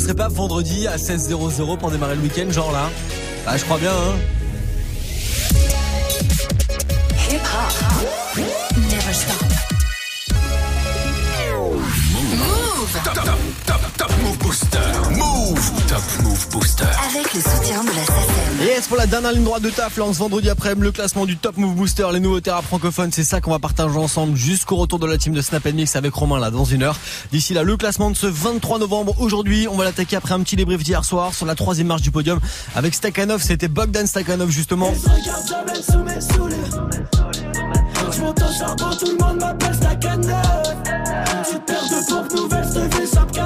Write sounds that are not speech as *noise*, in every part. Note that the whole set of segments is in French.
commencerait pas vendredi à 16h00 pour démarrer le week-end, genre là Bah, je crois bien, hein. Hip hop. Never stop. Move. Top, top, top, top Move. Move. Top Move Booster. Avec le soutien de la SACEM. Yes, pour la dernière ligne droite de taf, lance vendredi après le classement du Top Move Booster, les nouveaux rap francophones, c'est ça qu'on va partager ensemble jusqu'au retour de la team de Snap Mix avec Romain là dans une heure. D'ici là, le classement de ce 23 novembre. Aujourd'hui, on va l'attaquer après un petit débrief d'hier soir sur la troisième marche du podium avec Stakhanov. C'était Bogdan Stakhanov justement. Je monte au charbon, tout le monde m'appelle Stakhanov Super de pompe nouvelle, je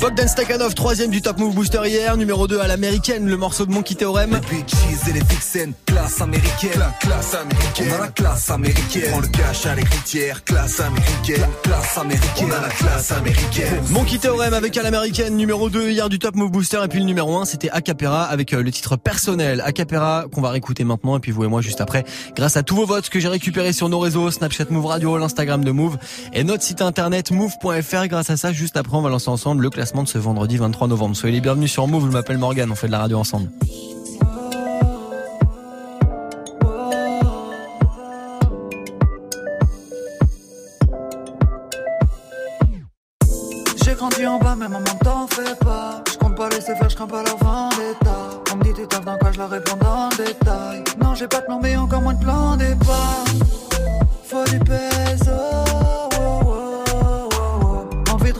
Bogdan Stakhanov, troisième du Top Move Booster hier, numéro 2 à l'américaine, le morceau de Monkey Theorem. Les bitches et les vixens, classe américaine. La classe américaine. On a la classe américaine. On le cache à l'écritière, classe américaine. La classe américaine. On a la classe américaine. Monkey Theorem avec à l'américaine, numéro 2 hier du Top Move Booster, et puis le numéro 1 c'était Acapera avec euh, le titre personnel. Acapera qu'on va réécouter maintenant, et puis vous et moi juste après, grâce à tous vos votes que j'ai récupérés sur nos réseaux, Snapchat Move Radio, l'Instagram de Move, et notre site internet move.fr. Grâce à ça, juste après, on va lancer ensemble le classement de ce vendredi 23 novembre. Soyez les bienvenus sur Move, je m'appelle Morgan, on fait de la radio ensemble. J'ai grandi en bas, mais maman t'en fais pas. Je compte pas laisser faire, je crains pas leur vendetta. On me dit tu taffes dans quoi, je leur réponds dans le détail. Non, j'ai pas de plan, mais encore moins de plan départ. Faut du peso.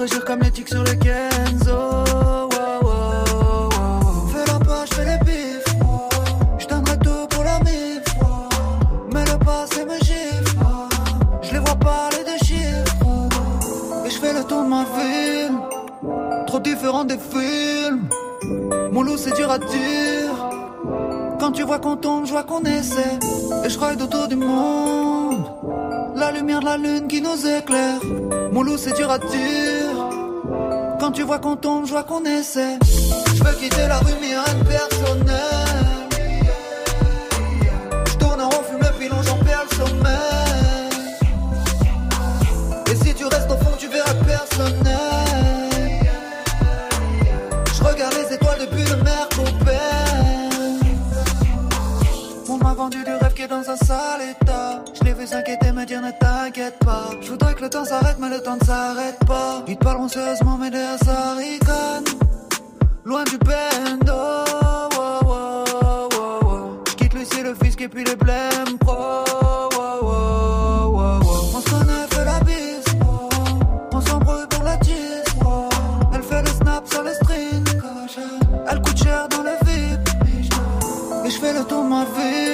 Régir comme les tics sur les Kenzo. Fais la poche, fais les bifs. Je tout pour la mif. Mais le passé me gifle. Je les vois pas les deux. Et je fais le tour de ma ville Trop différent des films Mon loup c'est dur à dire Quand tu vois qu'on tombe, je vois qu'on essaie Et je ride autour du monde La lumière de la lune qui nous éclaire Mon loup c'est dur à dire tu vois qu'on tombe, je vois qu'on essaie Je veux quitter la rue mais rien de personnel Je tourne en rond, fume le pilon, j'en perds le sommeil et si tu restes au fond, tu verras personnel. Je regarde les étoiles depuis le Mercopère. On m'a vendu du rêve qui est dans un sale état. Ne t'inquiète pas. Je voudrais que le temps s'arrête, mais le temps ne s'arrête pas. Ils te parleront sérieusement, mais derrière ça ricane. Loin du bendo. Je quitte Lucie, le fisc et puis les oh. On se connaît, fait la bise. On s'embrouille pour la tisse. Elle fait le snap sur les strings. Elle coûte cher dans les VIP. Et je fais le tour ma ville.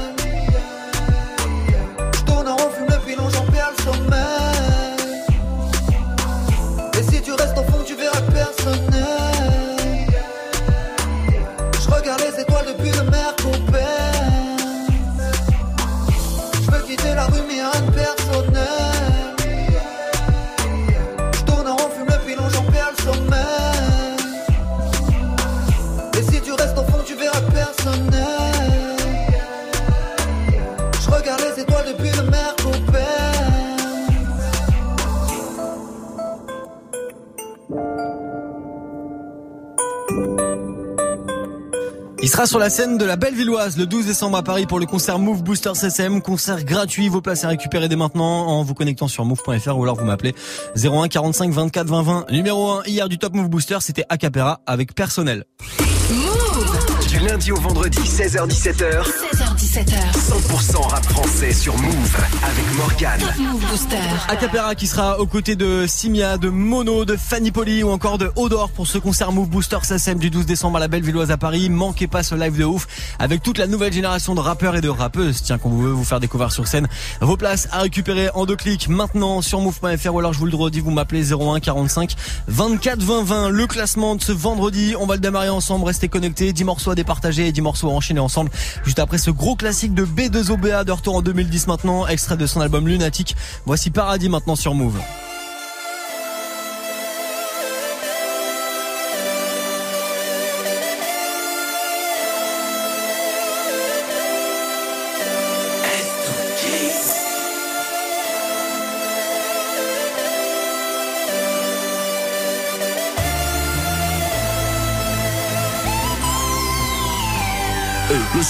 Sur la scène de la Bellevilloise le 12 décembre à Paris pour le concert Move Booster CCM, concert gratuit, vos places à récupérer dès maintenant en vous connectant sur move.fr ou alors vous m'appelez 01 45 24 20 20. Numéro 1 hier du Top Move Booster, c'était Acapera avec personnel. Du lundi au vendredi, 16h17h. 16h17h. 100% rap français sur Move avec Morgan. Top Move Booster. Acapera qui sera aux côtés de Simia, de Mono, de Fanny Poli ou encore de Odor pour ce concert Move Booster SSM du 12 décembre à la Bellevilloise à Paris. Manquez pas ce live de ouf avec toute la nouvelle génération de rappeurs et de rappeuses. Tiens, qu'on veut vous faire découvrir sur scène. Vos places à récupérer en deux clics maintenant sur move.fr ou alors je vous le redis, vous m'appelez 01 45 24 20 20. Le classement de ce vendredi, on va le démarrer ensemble. Restez connectés. 10 morceaux à départager et 10 morceaux à enchaîner ensemble. Juste après ce gros classique de B2OBA de retour en 2010 maintenant, extrait de son album Lunatic. Voici Paradis maintenant sur Move.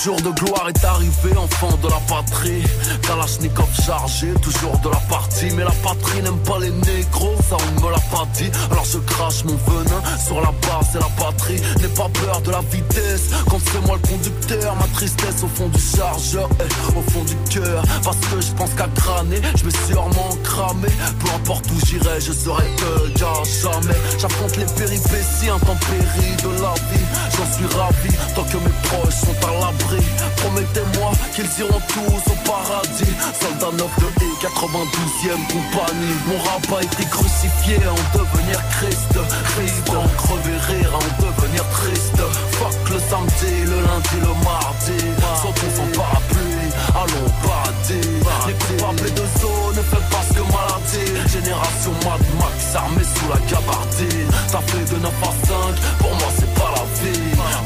Jour de gloire est arrivé, enfant de la patrie. Kalachnikov chargé, toujours de la partie. Mais la patrie n'aime pas les négros, ça on me l'a pas dit. Alors je crache mon venin sur la base et la patrie. N'aie pas peur de la vitesse, quand c'est moi le conducteur. Ma tristesse au fond du chargeur, eh, au fond du cœur. Parce que je pense qu'à crâner, je suis sûrement cramé. Peu importe où j'irai, je serai que jamais. J'affronte les péripéties intempéries de la vie. J'en suis ravi, tant que mes proches sont à l'abri. Promettez-moi qu'ils iront tous au paradis. Soldat 9 de E, 92e compagnie. Mon rap a été crucifié en devenir Christ. Christ en crever rire, en devenir triste. Fuck le samedi, le lundi, le mardi. Sautons sans parapluie, allons paradis. Les coupables de zone ne fait pas ce que maladie. Génération Mad Max armée sous la gabardine. Ça fait de 9 à 5, pour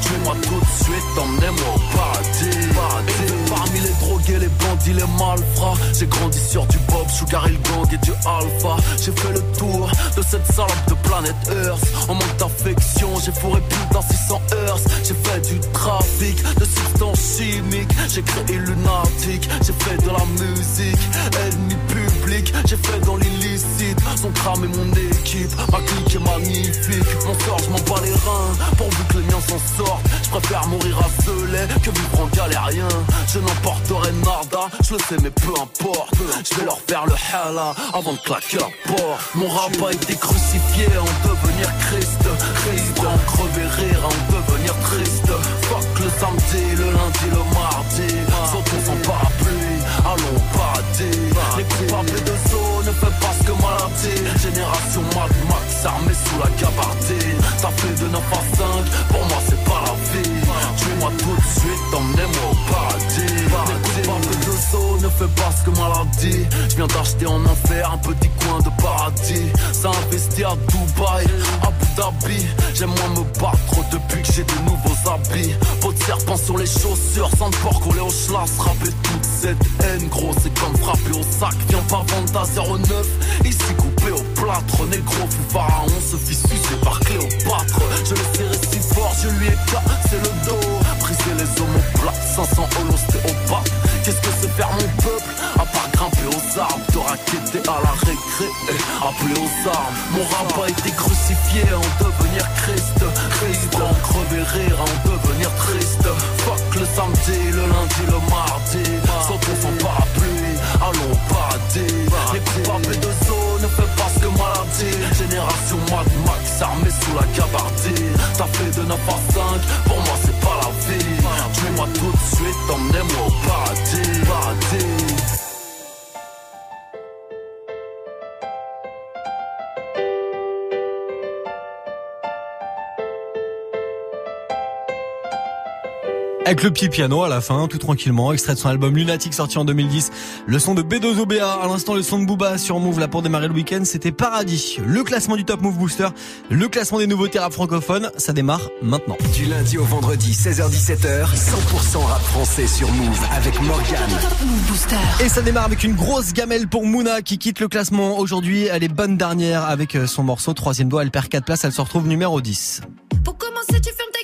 Tuez-moi tout de suite, emmenez-moi au paradis. paradis. Parmi les drogués, les bandits, les malfrats. J'ai grandi sur du Bob, Sugar Hill Gang et du Alpha. J'ai fait le tour de cette salope de planète Earth. En manque d'affection, j'ai fourré plus d'un 600 heures. J'ai fait du trafic de substances chimiques. J'ai créé lunatique, j'ai fait de la musique. J'ai fait dans l'illicite. Son crame et mon équipe, ma clique est magnifique. Mon sort, je m'en bats les reins. Pourvu que les miens s'en sortent, je préfère mourir à Velay que vivre en galérien. Je n'emporterai nada, je le sais, mais peu importe. Je vais leur faire le hala avant de claquer la porte. Mon rap a été crucifié en devenir Christ. Christ en crever rire, en devenir triste. Fuck le samedi, le lundi, le mardi. Génération Mad Max armée sous la gabardine. Ça fait de 9 à 5, pour moi c'est pas la vie. Tuez-moi tout de suite, emmenez-moi au paradis. Les coupables de zone ne fait pas ce que maladie. Je viens d'acheter en enfer un petit coin de paradis. Ça investit à Dubaï, Abu Dhabi. J'aime moins me battre depuis que j'ai de nouveaux habits. Peau de serpent sur les chaussures, sans de porc collé au schlass. Rapper toute cette haine, gros, c'est comme frapper au sac. Viens pas vendre ta 09, ici coupé au plâtre. Négro fut pharaon, se fit sucer par Cléopâtre. Je le serrai si fort, je lui ai cassé le dos. Briser les omoplates, 500 holostéopathes. Qu'est-ce que c'est faire mon peuple? À part grimper aux arbres, te raqueter à la récré et appeler aux armes. Mon rap a été crucifié en devenir Christ. Christ en crever rire, en devenir triste. Fuck le samedi, le lundi, le mardi. Sautons sans parapluie, allons au paradis. Les coupables de maladie. Génération Mad Max armée sous la gabardine. Ça fait de 9 à 5, pour moi c'est pas la vie. Tuez-moi tout de suite, emmenez-moi au paradis. Avec le petit piano à la fin, tout tranquillement, extrait de son album Lunatic sorti en 2010. Le son de B2OBA, à l'instant le son de Booba sur Move là pour démarrer le week-end, c'était Paradis. Le classement du Top Move Booster, le classement des nouveautés rap francophones, ça démarre maintenant. Du lundi au vendredi, 16h17h, 100% rap français sur Move avec Morgan. Et ça démarre avec une grosse gamelle pour Mouna qui quitte le classement aujourd'hui. Elle est bonne dernière avec son morceau Troisième doigt. Elle perd 4 places, elle se retrouve numéro 10. Pour commencer, tu fermes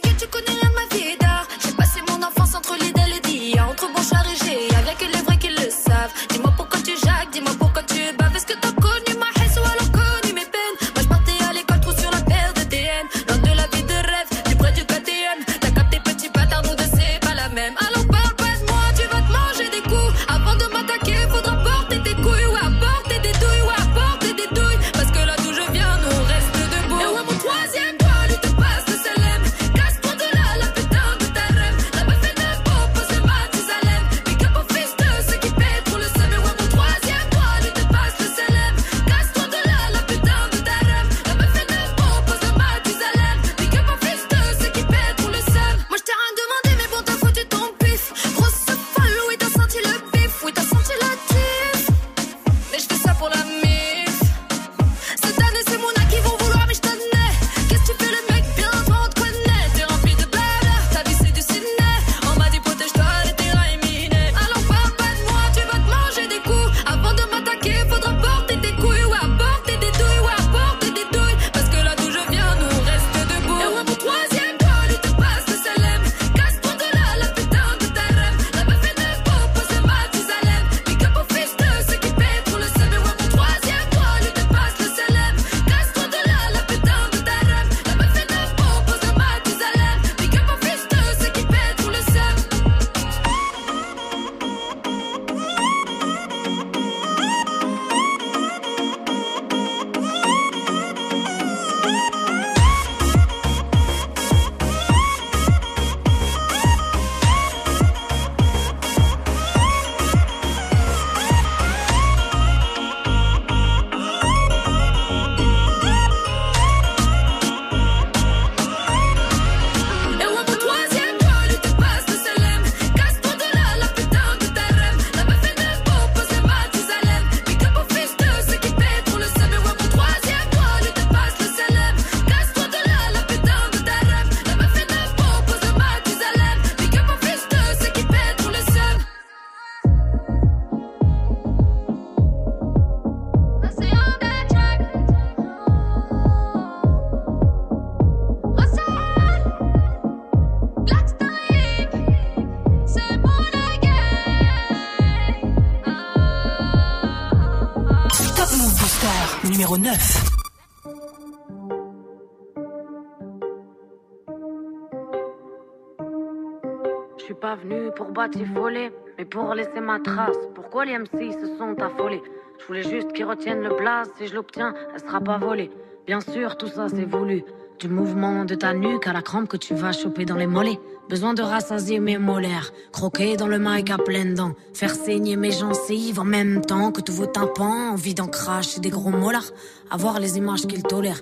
Venu pour batifoler, mais pour laisser ma trace. Pourquoi les MC se sont affolés? Je voulais juste qu'ils retiennent le blaze. Si je l'obtiens, elle sera pas volée. Bien sûr, tout ça c'est voulu. Du mouvement de ta nuque à la crampe que tu vas choper dans les mollets. Besoin de rassasier mes molaires, croquer dans le mic à pleines dents, faire saigner mes gencives en même temps que tous vos tympans, envie d'en cracher des gros molars, avoir les images qu'ils tolèrent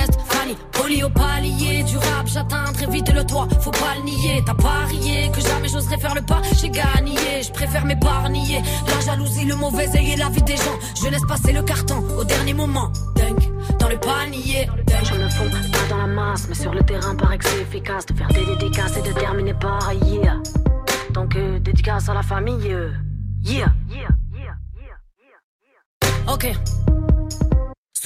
Fanny, poli au palier du rap, j'atteindrai vite le toit, faut pas le nier, t'as parié que jamais j'oserais faire le pas, j'ai gagné, je préfère m'épargner, la jalousie, le mauvais œil et la vie des gens, je laisse passer le carton au dernier moment, Dunk, dans le panier, Dunk. je me fonds pas dans la masse, mais sur le terrain paraît que c'est efficace de faire des dédicaces et de terminer par yeah. Donc euh, dédicace à la famille, euh, yeah. Ok.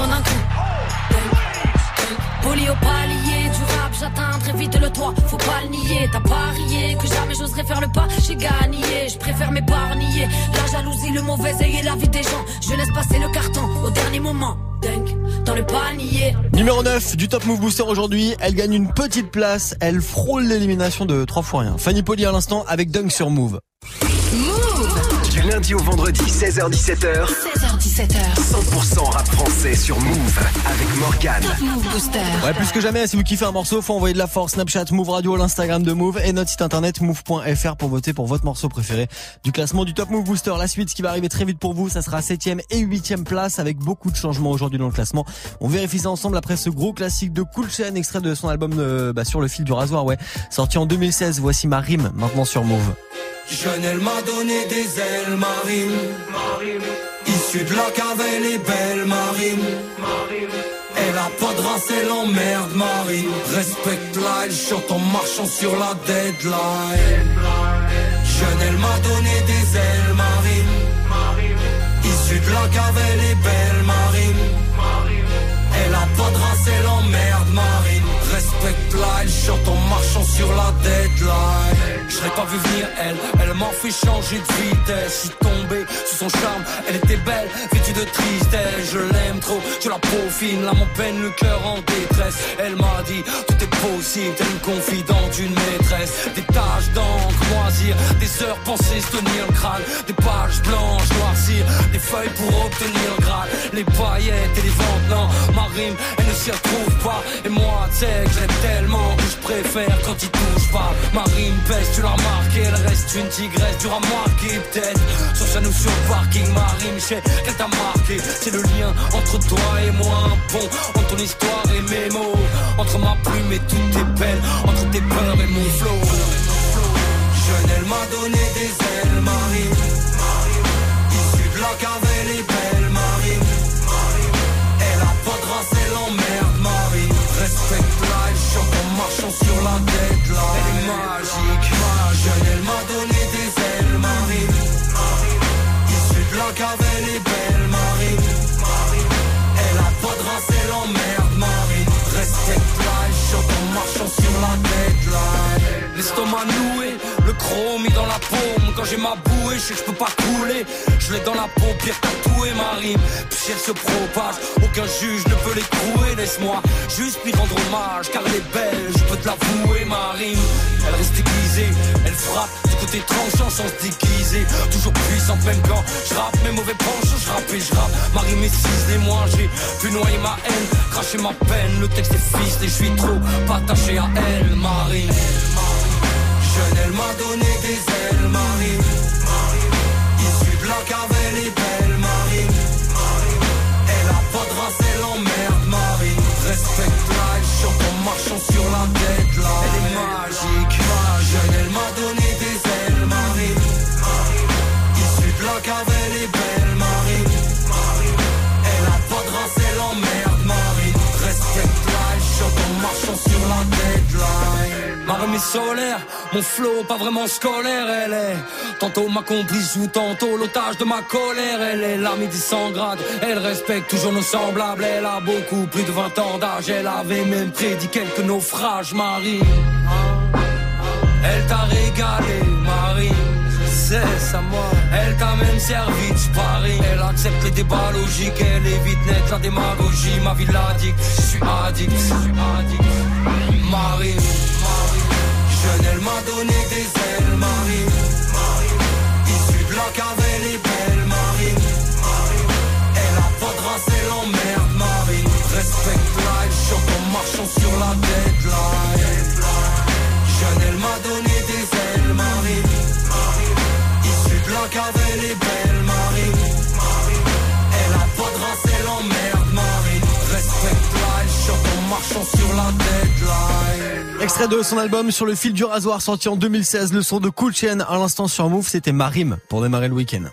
10 points d'un coup. Poli au palier du rap, j'atteindrai vite le toit. Faut pas le nier, t'as parié que jamais j'oserais faire le pas. J'ai gagné, je préfère m'épargner. La jalousie, le mauvais œil et la vie des gens. Je laisse passer le carton au dernier moment. Dunk, dans le panier. Numéro 9 du Top Move Booster aujourd'hui, elle gagne une petite place, elle frôle l'élimination de 3 fois rien. Fanny Poli à l'instant avec Dunk sur Move. Move lundi au vendredi, 16h-17h, 16h17h 100% rap français sur Move avec Morgane. Top Move Booster Ouais, plus que jamais, si vous kiffez un morceau, faut envoyer de la force, Snapchat, Move Radio, l'Instagram de Move et notre site internet move.fr pour voter pour votre morceau préféré du classement du Top Move Booster. La suite, ce qui va arriver très vite pour vous, ça sera 7ème et 8ème place avec beaucoup de changements aujourd'hui dans le classement. On vérifie ça ensemble après ce gros classique de Cool Chain, extrait de son album euh, bah, sur le fil du rasoir, ouais. Sorti en 2016, voici ma rime, maintenant sur Move. Jeune, elle m'a donné des ailes marines. Issue de la cave, elle est belle marine. Elle a pas de race, elle emmerde marine. Respecte-la, elle chante en marchant sur la deadline. Jeune, elle m'a donné des ailes marine. Issue de la cave, elle est belle marine. Elle chante en marchant sur la deadline. L'ai pas vu venir, elle, elle m'a fait changer de vitesse. Je suis tombé sous son charme, elle était belle, vêtue de tristesse. Je l'aime trop, je la peaufine, là mon peine, le cœur en détresse. Elle m'a dit, tout est possible, t'es une confidente, une maîtresse. Des taches d'encre moisir, des heures pensées se tenir le crâne. Des pages blanches noircir, des feuilles pour obtenir le graal. Les paillettes et les ventes, non, ma rime, elle ne s'y retrouve pas. Et moi, tu tellement que je préfère quand il touche pas. Ma rime pèse, tu l'as remarqué, elle reste une tigre négresse dur à marquer peut-être. Sur scène ou sur parking Marie Michel qu'elle t'a marqué. C'est le lien entre toi et moi Un pont entre ton histoire et mes mots. Entre ma plume et toutes tes peines Entre tes peurs et mon flow. Jeune elle m'a donné des ailes Marie. Issue de la cave j'ai ma bouée, je sais que je peux pas couler. Je l'ai dans la paupière tatouée ma rime. Puis elle se propage, aucun juge ne peut l'écrouer. Laisse-moi juste lui rendre hommage Car elle est belle, je peux te l'avouer ma rime. Elle reste aiguisée, elle frappe du côté tranchant sans se déguiser. Toujours puissante même quand je rappe mes mauvais penchants Je rappe et je rappe, ma rime est ciselée Moi j'ai pu noyer ma haine, cracher ma peine. Le texte est ficelé, je suis trop pas attaché à elle ma rime. Elle m'a donné des ailes, Marie. Issue de la cave, elle a pas de race, elle emmerde, Marie. Respecte-la, elle chante en marchant sur la Ma remise solaire, mon flow pas vraiment scolaire, elle est. Tantôt ma complice ou tantôt l'otage de ma colère. Elle est l'amie des 100 grades, elle respecte toujours nos semblables. Elle a beaucoup plus de 20 ans d'âge, elle avait même prédit quelques naufrages, Marie Elle t'a régalé, Marie. C'est ça moi Elle t'a même servi de parie Elle accepte les débats logiques. Elle évite net la démagogie. Ma vie l'addict, je suis addict, je suis addict. Marie Extrait de son album sur le fil du rasoir sorti en 2016, le son de Cool Chain à l'instant sur Move, c'était ma rime pour démarrer le week-end.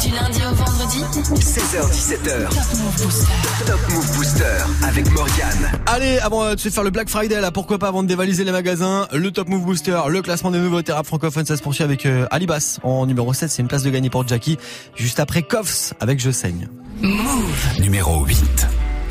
Du lundi au vendredi 16h17h. Top Move Booster avec Morgane. Allez, avant euh, de se faire le Black Friday, là, pourquoi pas avant de dévaliser les magasins, le Top Move Booster, le classement des nouveaux rap francophones, ça se poursuit avec euh, Alibas en numéro 7, c'est une place de gagner pour Jackie, juste après Koffs avec Je saigne. Move Numéro 8.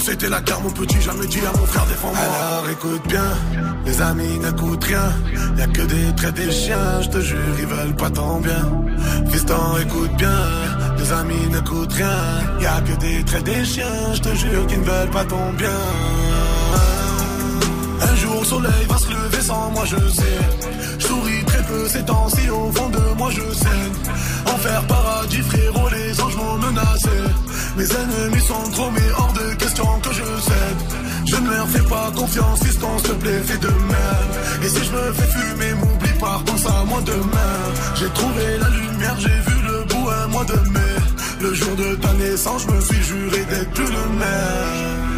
C'était la guerre, mon petit, jamais dit à mon frère défends-moi. Alors écoute bien, les amis n'écoutent rien. Y'a que des traits des chiens, je te jure, ils veulent pas ton bien. Fiston, écoute bien, les amis n'écoutent rien. Y'a que des traits des chiens, je te jure, qu'ils ne veulent pas ton bien. Un jour, le soleil va se lever sans moi, je sais. Je souris très peu ces temps-ci, au fond de moi, je saigne. Enfer, paradis, frérot, les anges m'ont menacé. Mes ennemis sont trop, mais hors de question que je cède. Je ne leur fais pas confiance, fiston, s'il te plaît, fais de même. Et si je me fais fumer, m'oublie pas, pense à moi demain. J'ai trouvé la lumière, j'ai vu le bout un mois de mai. Le jour de ta naissance, je me suis juré d'être plus le même.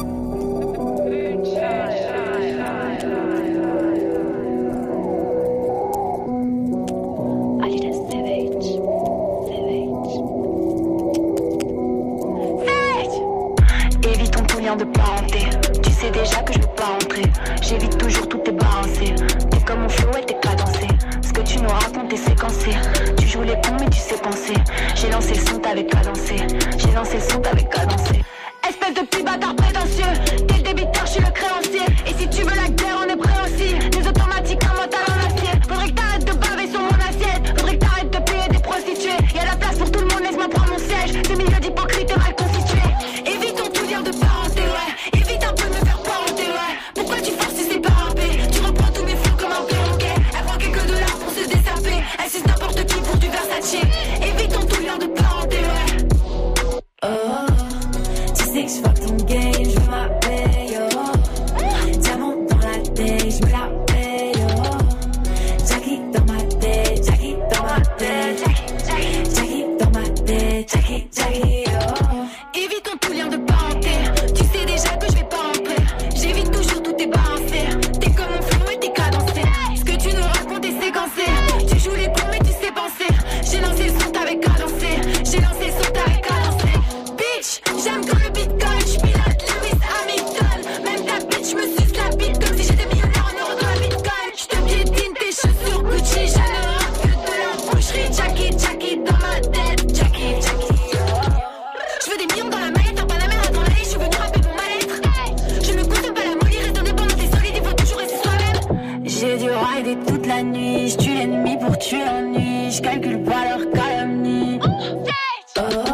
Oh,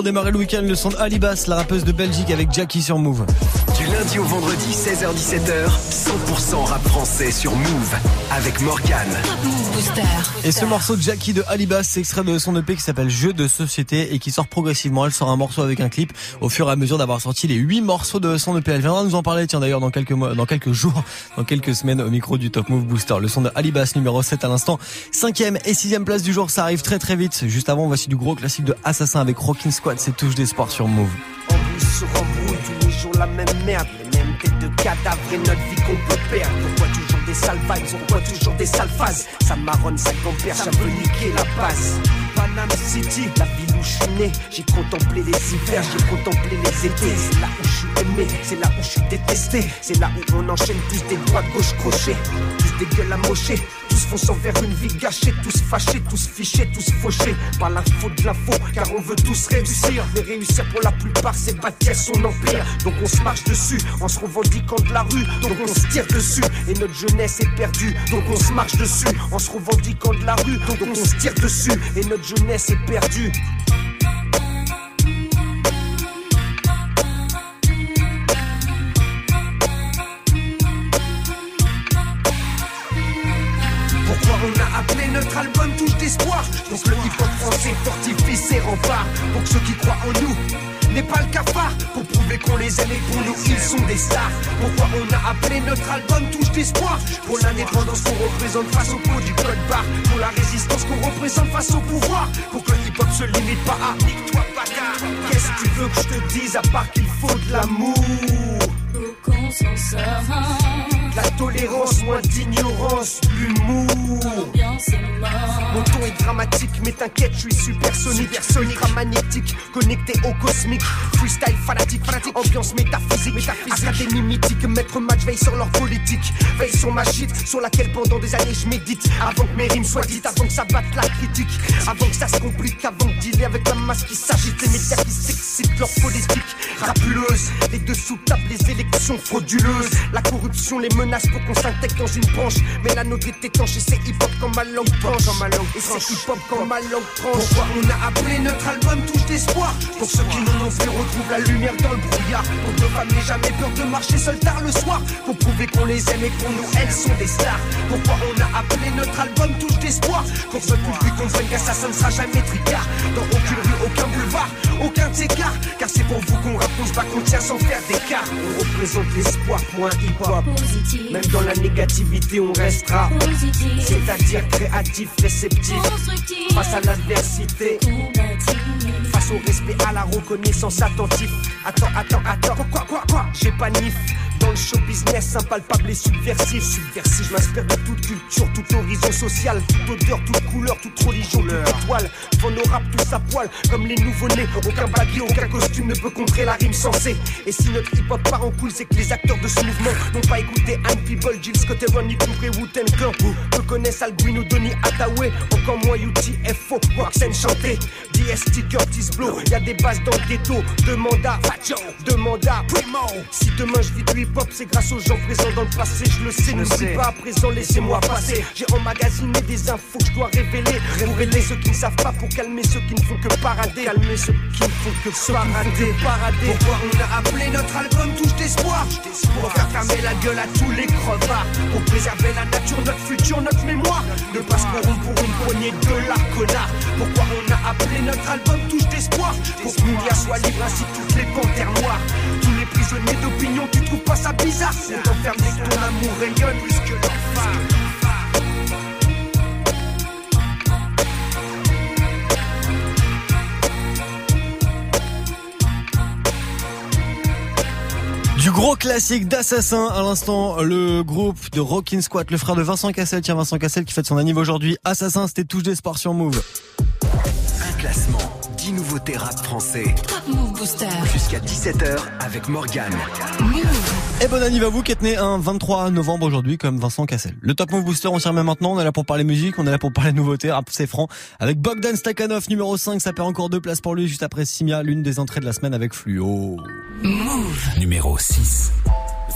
pour démarrer le week-end. Le son de Alibas, la rappeuse de Belgique avec Jackie sur Move. Du lundi au vendredi, 16h-17h, 100% rap français sur Move avec Morgane. Top Move Booster. Et ce morceau de Jackie de Alibas, c'est extrait de son EP qui s'appelle Jeu de société et qui sort progressivement. Elle sort un morceau avec un clip au fur et à mesure d'avoir sorti les huit morceaux de son EP. Elle viendra nous en parler, tiens d'ailleurs dans quelques mois, dans quelques jours, *laughs* dans quelques semaines au micro du Top Move Booster. Le son de Alibas numéro 7 à l'instant. Cinquième et sixième place du jour, ça arrive très très vite. Juste avant, voici du gros classique de Assassin avec Rockin' Squad, c'est touche des sports sur Move. Tous les jours la même merde, les mêmes têtes de cadavres et notre vie qu'on peut perdre. Pourquoi toujours des sales vibes, pourquoi toujours des sales phases Ça marronne, ça compère, ça veut niquer la base. Panama City, la ville où je suis né, j'ai contemplé les hivers, j'ai contemplé les étés. C'est là où je suis aimé, c'est là où je suis détesté, c'est là où on enchaîne tous des droits gauche crochés, tous des gueules amochées, tous fonçant vers une vie gâchée, tous fâchés, tous fichés, tous fauchés par l'info de l'info, car on veut tous réussir. Mais réussir pour la plupart, c'est bâtir son empire. Donc on se marche dessus en se revendiquant de la rue, donc on se tire dessus. Et notre jeunesse est perdue, donc on se marche dessus en se revendiquant de la rue, donc on se tire dessus. Et notre jeunesse est perdue. Notre album Touche d'espoir Donc le hip-hop français fortifie ses remparts. Pour que ceux qui croient en nous n'est pas le cafard. Pour prouver qu'on les aime et pour nous ils sont des stars. Pourquoi on a appelé notre album Touche d'espoir Pour l'indépendance qu'on représente face au pot du code barre. Pour la résistance qu'on représente face au pouvoir. Pour que le hip-hop se limite pas à Nique-toi Qu'est-ce que tu veux que je te dise à part qu'il faut de l'amour? Qu'on s'en sorte la tolérance, moins d'ignorance, l'humour. Mon ton est dramatique, mais t'inquiète, je suis supersonique. Supersonique, magnétique, connecté au cosmique. Freestyle fanatique, fanatique, ambiance métaphysique. métaphysique. Académie mythique, maître match veille sur leur politique. Veille sur ma shit, sur laquelle pendant des années je médite. Avant que mes rimes soient dites, avant que ça batte la critique. Avant que ça se complique, avant de dealer avec la masse qui s'agite. Les médias qui s'excitent, leur politique rapuleuse. Les dessous tables, les élections frauduleuses. La corruption, les menace pour qu'on s'intègre dans une branche. Mais la nôtre est étanche et c'est hip-hop quand ma langue tranche. ma langue et c'est hip-hop quand ma langue tranche. Pourquoi on a appelé notre album Touche d'espoir Pour ceux qui n'en ont plus retrouvent la lumière dans le brouillard. Pour que femmes n'aient jamais peur de marcher seul tard le soir. Pour prouver qu'on les aime et qu'on nous, elles sont des stars. Pourquoi on a appelé notre album Touche d'espoir Pour que public comprenne qu'assassin ne sera jamais tricard. Dans aucune rue, aucun boulevard, aucun écart. Car c'est pour vous qu'on raconte pas qu'on tient sans faire d'écart. On représente l'espoir pour un Même dans la négativité, on restera C'est-à-dire créatif, réceptif. Face à l'adversité. Face au respect, à la reconnaissance attentif. Attends, attends, attends. Quoi, quoi, quoi? J'ai pas nif. Le show business, impalpable et subversif. Subversif, je m'inspire de toute culture, tout horizon social, toute odeur, toute couleur, toute religion, toute étoile. Devant nos rap, tous à poil, comme les nouveau-nés. Aucun baguette, aucun costume ne peut contrer la rime sensée. Et si notre hip-hop part en cool, c'est que les acteurs de ce mouvement n'ont pas écouté Anne People, Jill Scott, Ronnie Touré, Wu-Ten Clan. Peu connaissent Albino, Donny Hathaway, encore moins UTFO, Waxen chanté. DST, Curtis Blow, y'a des bases dans le ghetto. Demande à Facho, demande à Primo. Si demain je vis du hip-hop, c'est grâce aux gens présents dans le passé. Je le sais, n'oublie pas à présent, laissez-moi passer. J'ai emmagasiné des infos que je dois révéler. Pour aider ceux qui ne savent pas, pour calmer ceux qui ne font que parader. Calmer ceux qui ne font que parader. parader. Pourquoi on a appelé notre album Touche d'espoir? Pour faire fermer la gueule à tous les crevards. Pour préserver la nature, notre futur, notre mémoire. Ne pas se corrompre pour une poignée de la connard. Pourquoi on a appelé notre album Touche d'espoir? Pour que Moulia soit libre ainsi que toutes les panthères noires. Prisonniers d'opinion, tu trouves pas ça bizarre? On t'enferme dès que ton amour rayonne plus que l'enfer. Du gros classique d'Assassin à l'instant, le groupe de Rockin' Squat, le frère de Vincent Cassel, tiens Vincent Cassel qui fête son anniversaire aujourd'hui. Assassin, c'était touche des sports sur Move. Un classement, 10 nouveautés rap français. Top Move Booster. Jusqu'à 17h avec Morgane. Et bon anniversaire à vous qui êtes né un 23 novembre aujourd'hui comme Vincent Cassel. Le Top Move Booster, on s'y remet maintenant, on est là pour parler musique, on est là pour parler nouveautés, rap c'est franc. Avec Bogdan Stakhanov numéro 5, ça perd encore deux places pour lui juste après Simia, l'une des entrées de la semaine avec Fluo. Move. Numéro 6.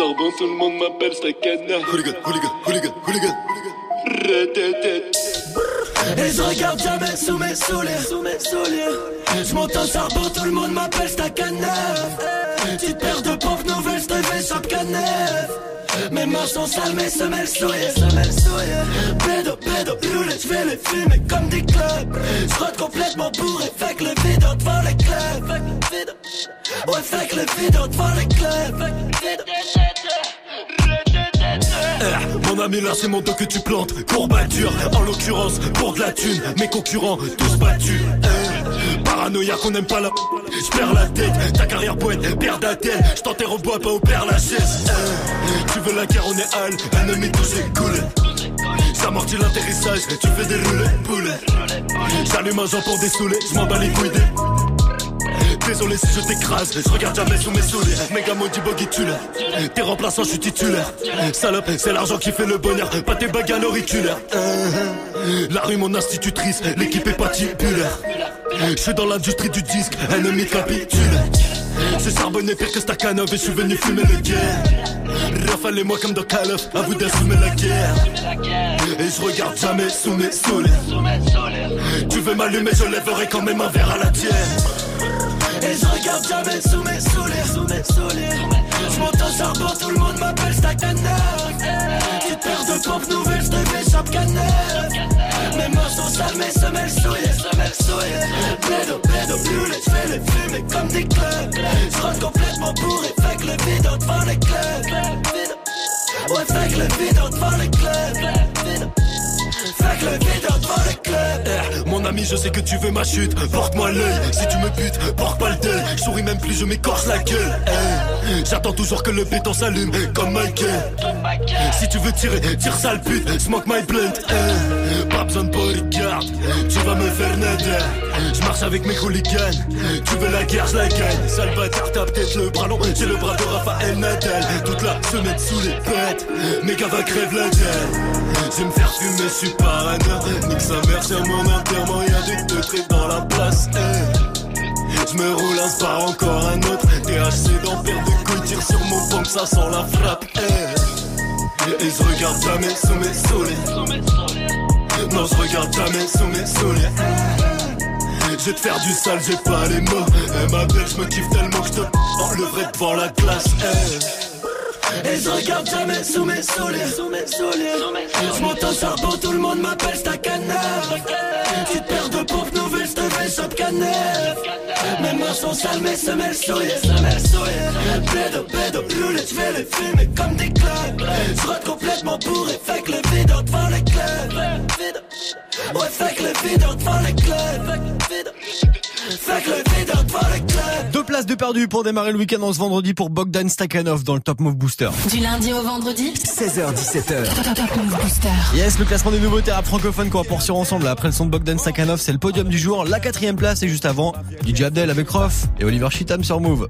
Sorbon, tout le monde m'appelle Stakana. Hooligan, hooligan, hooligan, hooligan. Et je regarde jamais sous mes souliers, sous mes souliers. Je monte au charbon, tout le monde m'appelle Stakana. Petite paire de pompes nouvelles, je te fais chaque. Mes mains sont sales, mes semelles souillées, semelles souillées. Pédo, pédo, roulé, je vais les fumer comme des clubs. Je rentre complètement bourré, fait que le vide devant les clubs. Fait que le vide, ouais, fait que le vide devant les clubs. Mon ami là c'est mon dos que tu plantes. Courbature en l'occurrence pour de la thune. Mes concurrents tous battus. Eh, Paranoïa qu'on aime pas la J'perds la tête Ta carrière poète perd d'attel J't'enterre au bois pas au père Lachaise Eh, Tu veux la guerre on est hal Ennemi touché coulé J'amortis l'atterrissage Tu fais des roulets poulet. J'allume un pour dessouler J'm'en bats les couilles des Désolé si je t'écrase, je regarde jamais sous mes souliers. Méga maudit buggy tulaire. T'es remplaçant, je suis titulaire. Salope, c'est l'argent qui fait le bonheur, pas tes bagues à l'auriculaire. Euh, La rue, mon institutrice, l'équipe est patibulaire. Je suis dans l'industrie du disque, ennemi capitule. C'est charbonné pire que Stakhanov et je suis venu fumer le guerre. Rafalez-moi comme dans Call à vous d'assumer la guerre. Et je regarde jamais sous mes souliers. Tu veux m'allumer, je lèverai quand même un verre à la tienne. Et je regarde jamais sous mes souliers, sous mes souliers. Charbon, tout le monde m'appelle. Petite paire de pompes nouvelles, je chaque canef. Mes mains sont sales, mes semelles souillées, semelles souillées. Je les fumer comme des clubs. Je rentre complètement bourré, que le vide devant les clubs. Ouais, que le vide devant les clubs. Je sais que tu veux ma chute. Porte-moi l'œil. Si tu me butes, porte pas le deuil. Je souris même plus, je m'écorche la gueule. Eh, J'attends toujours que le béton s'allume, comme Michael. Si tu veux tirer, tire sale pute. Smoke my blunt. Eh, Pas besoin de bodyguard. Tu vas me faire nader. Je marche avec mes hooligans. Tu veux la guerre, je la gagne. Sale bâtard, t'as peut-être le bras long. J'ai le bras de Raphaël Nadal. Toute la semaine sous les pètes. Mes gars va crève la gueule. Je me faire fumer, je suis parano. Nique sa mère, c'est mon enterrement. Y'a des teutrés dans la place. eh. Je me roule un spar, encore un autre. THC paire de couilles, tire sur mon pompe, ça sent la frappe. eh. Et je regarde jamais sous mes souliers. Non, je regarde jamais sous mes souliers. Je vais te faire du sale, j'ai pas les mots. Eh, ma belle, je kiffe tellement que je te enlèverai devant la glace. eh. Et je regarde jamais sous mes souliers, sous mes souliers. Je tout le monde m'appelle Stakana. Petite paire de pompes nouvelles, je te fais chaque canef. Mes mains sont sales, mes semelles souillées, semelles souillées. Pédo, pédo, roulé, je vais les fumer comme des clubs. Je rentre complètement bourré, fait que le vide devant les clubs. Ouais, fait que le vide devant les clubs. Fait que le vide devant les clubs. Deux places de perdu pour démarrer le week-end en ce vendredi pour Bogdan Stakhanov dans le Top Move Booster. Du lundi au vendredi? 16h17h. Top, top Move Booster. Yes, le classement des nouveautés rap francophones qu'on va poursuivre ensemble. Après le son de Bogdan Stakhanov, c'est le podium du jour. La quatrième place et juste avant, DJ Abdel avec Rof et Oliver Chitam sur Move.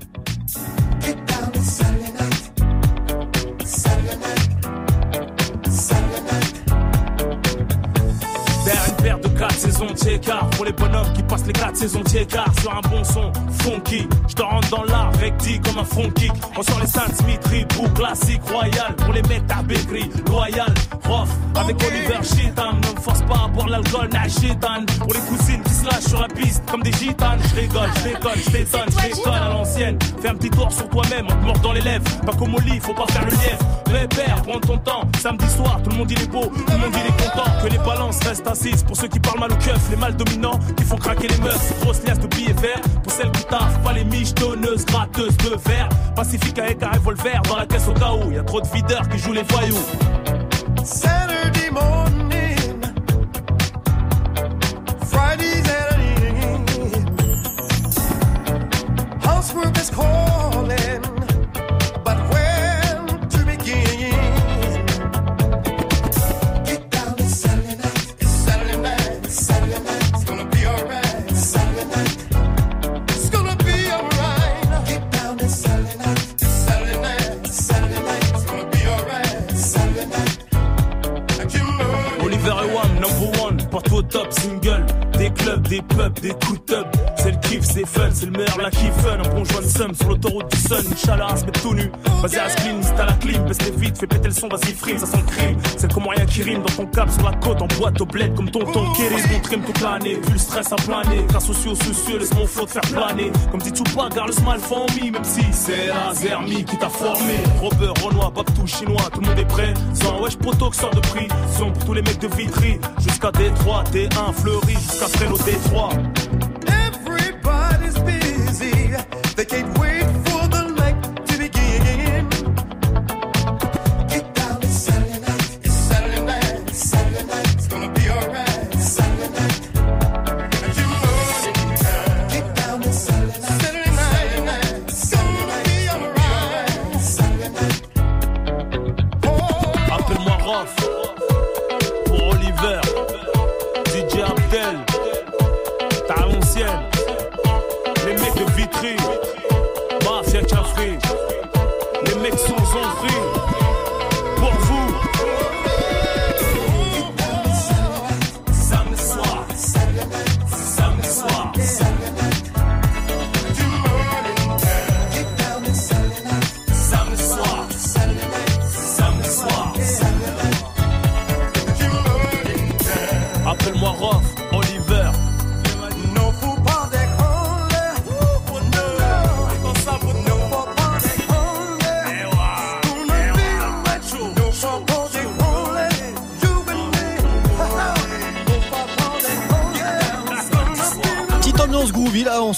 Pour les bonhommes qui passent les 4 saisons car Sur un bon son funky. Je te rentre dans l'art recti comme un front kick. On sort les Saint Smith Reboot classique royal. Pour les mecs à Bécry Royal Rof Avec Oliver Chitan Ne me force pas à boire l'alcool n'a Chitan Pour les cousines qui se lâchent sur la piste Comme des gitanes. Je rigole, je déconne, je t'étonne, je déconne à l'ancienne. Fais un petit tour sur toi-même en te mordant les lèvres. Pas comme au lit, faut pas faire le lièvre. Répère, prends ton temps. Samedi soir, tout le monde il est beau. Tout le monde il est content. Que les balances restent assises Pour ceux qui parlent mal au keufs, les mâles dominants qui font craquer les meufs. Grosse liasse de billets verts pour celles qui taffent, pas les miches donneuses, gratteuses de verre. Pacifique avec un revolver dans la caisse au cas où y a trop de videurs qui jouent les voyous. Top, single. Des clubs, des pubs, des coups. C'est fun, c'est le meilleur, la fun. Un bon joint de somme sur l'autoroute du sun. Inch'Allah, se met tout nu. Vas-y, à clean, à la clim, baisse les vite, fais péter le son, vas-y, frime, ça sent le crime. C'est comme rien qui rime dans ton cap sur la côte, en boîte au bled, comme tonton Kéris. Mon trim toute l'année, plus le stress à planer. Grâce aux cieux, soucieux, laisse mon flow te faire planer. Comme dit Tupac, garde le smile for me, même si c'est la Zermi qui t'a formé. Robert, Renoir, Babtou, Chinois, tout le monde est prêt. Sans wesh, proto, sort de prix. Son pour tous les mecs de Vitry. Jusqu'à Détroit, T1, Fleury, jusqu'à Fresno, Détroit.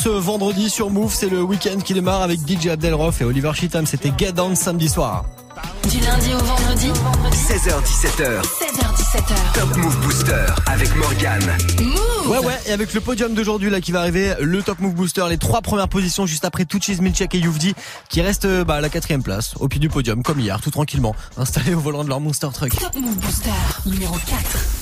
Ce vendredi sur Move, c'est le week-end qui démarre avec DJ Abdelrof et Oliver Chitam, c'était Get Down samedi soir. Du lundi au vendredi 16h17h. 16h17h. Top Move Booster avec Morgane. Ouais ouais, et avec le podium d'aujourd'hui là qui va arriver, le Top Move Booster, les trois premières positions juste après Tuchis, Milchek et Youvdi qui restent euh, bah, à la quatrième place, au pied du podium comme hier, tout tranquillement, *laughs* installés au volant de leur Monster Truck. Top Move Booster numéro 4.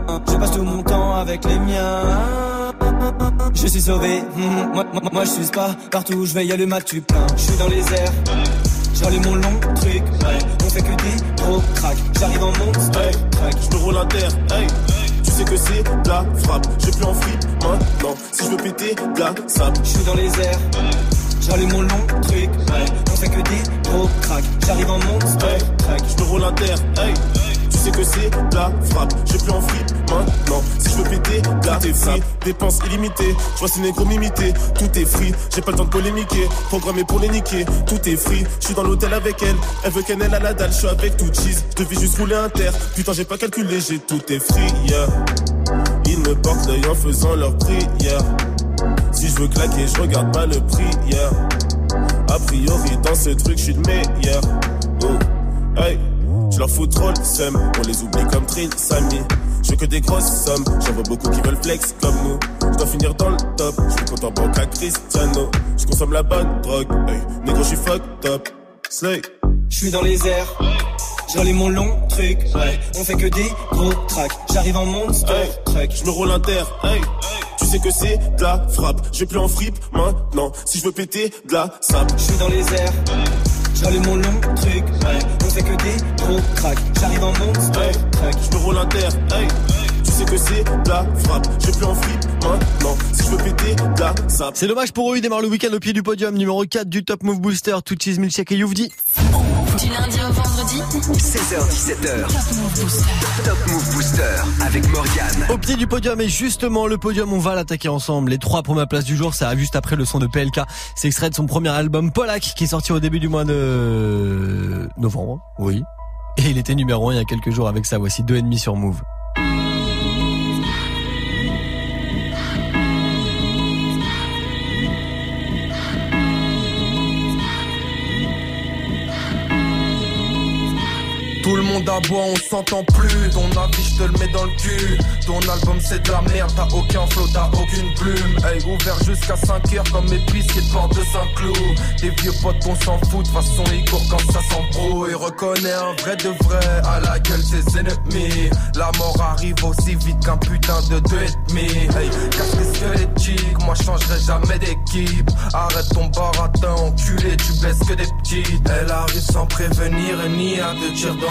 Je passe tout mon temps avec les miens. Je suis sauvé, mhm, moi, moi, moi je suis pas partout où je vais, y a le mat tu plein. Je suis dans les airs, j'allume mon long truc, ouais. On fait que des gros crack, j'arrive en monstre, crack. Je me roule à terre, hey. Tu sais que c'est la frappe. J'ai plus en fripe maintenant. Si je veux péter, de la sable. Je suis dans les airs, j'allume mon long truc, ouais. On fait que des gros crack, j'arrive en monstre, crack. Je me roule à terre, hey. Sais que c'est la frappe. J'ai plus en fripe maintenant. Si je veux péter, de la free. Dépenses illimitées. Je vois ces négros m'imiter. Tout est free. J'ai pas le temps de polémiquer. Programmé pour les niquer. Tout est free. Je suis dans l'hôtel avec elle. Elle veut qu'elle ait la dalle. Je suis avec tout cheese. Je devais juste rouler un terre. Putain, j'ai pas calculé. J'ai tout est free. Yeah. Ils me portent l'œil en faisant leur prière. Si je veux claquer, je regarde pas le prix. Yeah. A priori, dans ce truc, je suis le meilleur. Oh. Hey. Je leur fous trop le seum, on les oublie comme Trill, Samy. Je que des grosses sommes, j'en vois beaucoup qui veulent flex comme nous. Je dois finir dans le top, je suis compte en banque à Cristiano. Je consomme la bonne drogue, hey, négro, je suis fucked up. Slay. Je suis dans les airs, j'allume mon long truc, ouais. On fait que des gros tracks, j'arrive en monstre, Hey, truck. je me roule un terre, hey. Tu sais que c'est de la frappe, j'ai plus en fripe maintenant. Si je veux péter, de la sable. Je suis dans les airs, J'allume mon long truc, ouais. On fait que des gros cracks. J'arrive en monster truck. Je me roule un terre, hey. Tu sais que c'est la frappe. Je plus en flip maintenant. Si je veux péter la sape. C'est dommage pour eux, ils démarrent le week-end au pied du podium, numéro 4 du Top Move Booster, tout cheese milkshake et Youvdi. Du lundi au vendredi. 16h17h. Top Move Booster avec Morgane. Au pied du podium et justement le podium on va l'attaquer ensemble. Les trois premières places du jour ça arrive juste après le son de PLK. C'est extrait de son premier album Polak qui est sorti au début du mois de novembre. Oui. Et il était numéro 1 il y a quelques jours avec ça. Voici deux ennemis sur Move. Tout le monde aboie, on s'entend plus. Ton avis, je te le mets dans le cul. Ton album, c'est de la merde. T'as aucun flow, t'as aucune plume. Hey, ouvert jusqu'à 5 heures comme épicier de porte de Saint-Cloud. Des vieux potes, on s'en fout. De façon, ils courent quand ça s'embrouille. Reconnais un vrai de vrai à la gueule ses ennemis. La mort arrive aussi vite qu'un putain de deux et demi. Hey, casse les squelettiques. Moi, changerai jamais d'équipe. Arrête ton baratin, enculé. Tu blesses que des petites. Elle arrive sans prévenir ni à deux tirs dans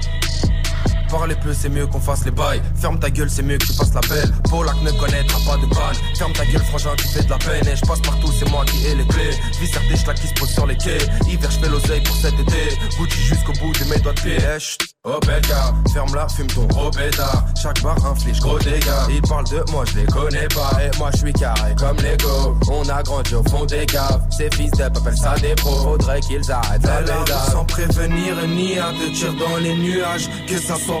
Parler peu, c'est mieux qu'on fasse les bails. Ferme ta gueule, c'est mieux que tu fasses la belle. Polak ne connaîtra pas de balle. Ferme ta gueule, frangin, tu fais de la peine. Et je passe partout, c'est moi qui ai les clés. Vis des schlacs qui se posent sur les quais. Hiver, je fais l'oseille pour cet été. Gucci jusqu'au bout de mes doigts de pied. Eh. Oh ferme la, fume ton robéda. Chaque bar inflige gros dégâts. Ils parlent de moi, je les connais pas. Et moi, je suis carré comme Lego. On a grandi au fond des caves. Ces fils d'ep appellent ça des pros. Faudrait qu'ils arrêtent la. Sans prévenir ni à deux tirs dans les nuages. Que ça soit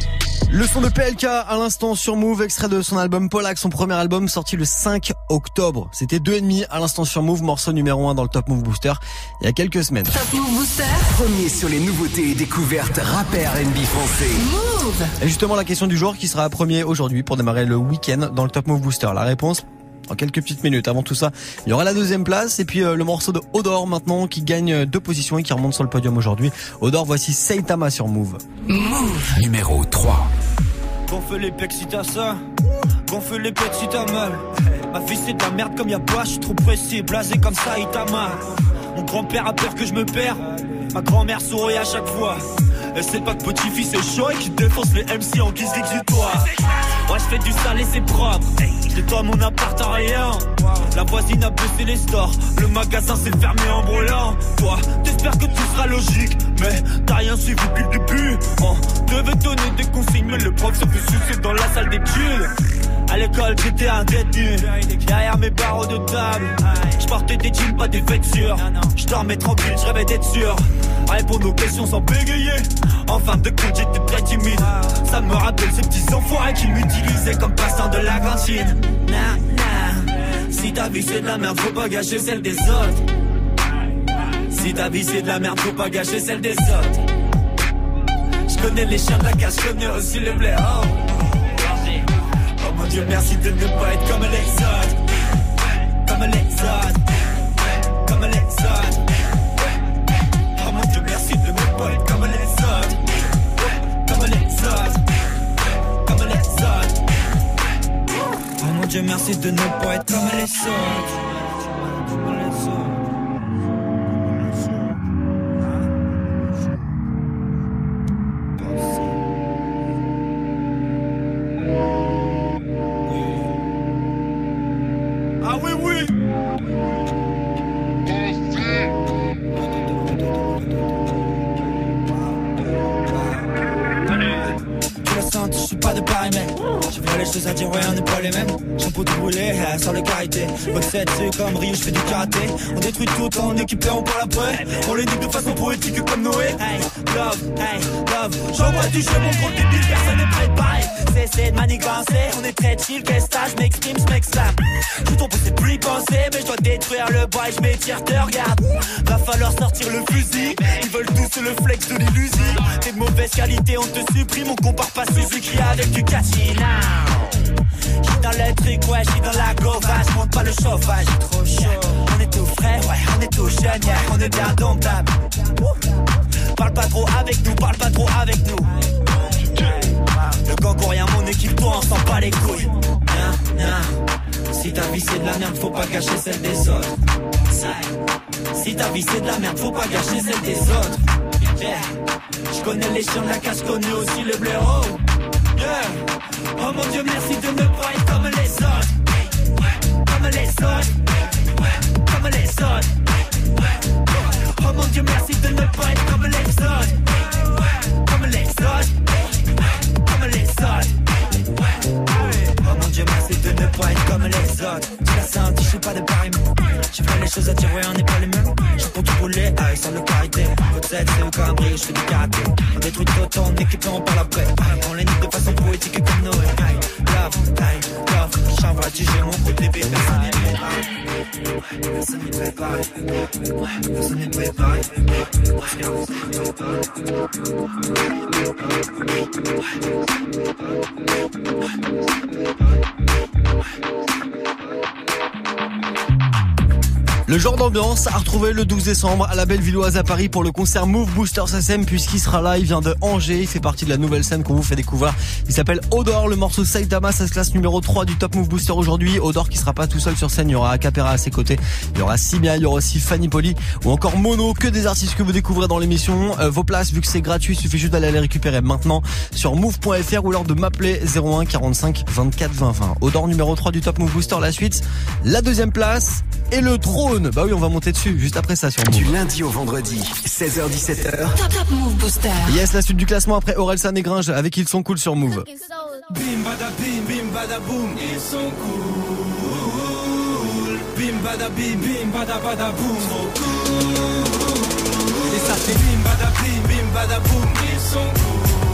Le son de PLK à l'instant sur Move, extrait de son album Polak, son premier album sorti le 5 octobre. C'était deux et demi à l'instant sur Move, morceau numéro 1 dans le Top Move Booster il y a quelques semaines. Top Move Booster. Premier sur les nouveautés et découvertes rap et R&B français. Move. Et justement la question du jour qui sera premier aujourd'hui pour démarrer le week-end dans le Top Move Booster. La réponse en quelques petites minutes. Avant tout ça, il y aura la deuxième place et puis euh, le morceau de Odor maintenant qui gagne deux positions et qui remonte sur le podium aujourd'hui. Odor, voici Saitama sur Move. Move. Numéro 3. Gonfle les pecs si t'as ça. Gonfle les pecs si t'as mal. Ma vie c'est de la merde comme y'a pas, je suis trop pressé, blasé comme ça, il t'a mal. Mon grand-père a peur que je me perds. Ma grand-mère sourit à chaque fois. Elle sait pas que petit-fils est chaud et qu'il défonce les MC en guise d'exutoire. Ouais, je fais du sale et c'est propre. Je nettoie mon appart à rien. La voisine a baissé les stores. Le magasin s'est fermé en brûlant. Toi, t'espères que tout sera logique. Mais t'as rien suivi depuis le début. On devait donner des consignes, mais le prof se fait sucer dans la salle d'études. À l'école, j'étais un détenu. Derrière mes barreaux de table, je des jeans, pas des vêtures. Je dormais tranquille, je rêvais d'être sûr. Répondre aux questions sans bégayer. En fin de compte, j'étais très. Me rappelle ces petits enfoirés qui m'utilisaient comme passant de la cantine. Nah, nah. Si ta vie c'est de la merde, faut pas gâcher celle des autres. Si ta vie c'est de la merde, faut pas gâcher celle des autres. Je connais les chiens de la cache, je connais aussi le blé. Oh. Oh mon Dieu, merci de ne pas être comme les autres. Comme les autres. Dieu, merci de ne pas être comme les autres. Sans le karité. Votre set, c'est comme Rio, je fais du karaté. On détruit tout en équipé, on parle après. On les nique de façon poétique comme Noé. Hey, love, hey, love. J'envoie du jeu, mon gros débile, personne n'est préparé. Cessez de manigancer, on est très chill, qu'est-ce que je m'exprime, je m'exclame. Je tombe, c'est plus penser, mais je dois détruire le et je m'étire, te regarde. Va falloir sortir le fusil. Ils veulent tous le flex de l'illusion. T'es de mauvaise qualité, on te supprime, on compare pas Suzuki avec du. J'suis dans le truc, ouais, j'suis dans la gauvache, monte pas le chauffage, trop chaud. On est tout frais, ouais, on est tout jeune, yeah, on est bien domptable. Parle pas trop avec nous, parle pas trop avec nous. Le gang rien, mon équipe, toi, on s'en bat les couilles. Si ta vie c'est de la merde, faut pas gâcher celle des autres. Si ta vie c'est de la merde, faut pas gâcher celle des autres. Je connais les chiens de la casse, connais aussi le blaireau. Oh mon dieu, merci de ne pas être comme les autres. Comme les autres. Comme les autres. Oh mon dieu, merci de ne pas être comme les autres. Comme les autres. Comme les autres. Oh mon dieu, merci de ne pas être comme les autres. Tu l'as senti, je suis pas de pareil. J'ai fait les choses à ouais, on n'est pas les mêmes. Pour tout rouler, avec sans le carité. C'est au cabri, je fais du karaté. On détruit tout en équipe, on parle après. On les nique de façon poétique comme Noé. Hey, love, hey, love. J'envoie du jeu, mon coup de bébé, personne n'est préparé. Personne n'est préparé. Personne n'est préparé. Le genre d'ambiance à retrouver le 12 décembre à la Bellevilloise à Paris pour le concert Move Booster SSM puisqu'il sera là, il vient de Angers, il fait partie de la nouvelle scène qu'on vous fait découvrir. Il s'appelle Odor, le morceau Saitama, ça se classe numéro 3 du Top Move Booster aujourd'hui. Odor qui sera pas tout seul sur scène, il y aura Acapera à ses côtés, il y aura Simia, il y aura aussi Fanny Poli ou encore Mono, que des artistes que vous découvrez dans l'émission. Euh, vos places, vu que c'est gratuit, il suffit juste d'aller les récupérer maintenant sur move.fr ou lors de m'appeler 01 45 24 20 20. Odor numéro 3 du Top Move Booster, la suite, la deuxième place et le Bah oui, on va monter dessus juste après ça sur Move. Du lundi au vendredi, 16h17h. Top, top Move Booster. Yes, la suite du classement après Orelsan et Gringe avec Ils sont cool sur Move. Bim bada bim bim bada boum Ils sont cool Bim bada bim bim bada bada boum Trop cool Et ça fait bim bada bim bim bada boum Ils sont cool